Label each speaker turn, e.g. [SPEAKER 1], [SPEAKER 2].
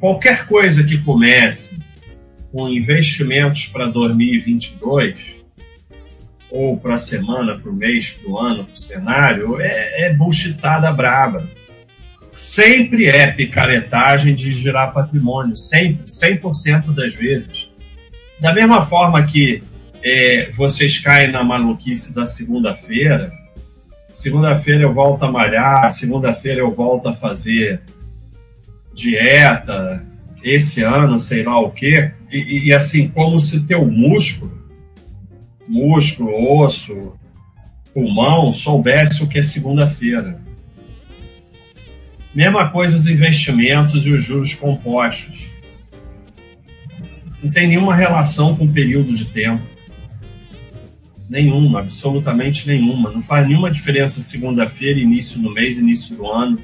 [SPEAKER 1] qualquer coisa que comece com investimentos para 2022, ou para a semana, para o mês, para o ano, para o cenário, é, é bullshitada braba. Sempre é picaretagem de girar patrimônio, sempre, 100% das vezes. Da mesma forma que é, vocês caem na maluquice da segunda-feira, segunda-feira eu volto a malhar, segunda-feira eu volto a fazer dieta, esse ano, sei lá o quê, e, e assim, como se teu músculo, músculo, osso, pulmão, soubesse o que é segunda-feira. Mesma coisa os investimentos e os juros compostos. Não tem nenhuma relação com o período de tempo. Nenhuma, absolutamente nenhuma. Não faz nenhuma diferença segunda-feira, início do mês, início do ano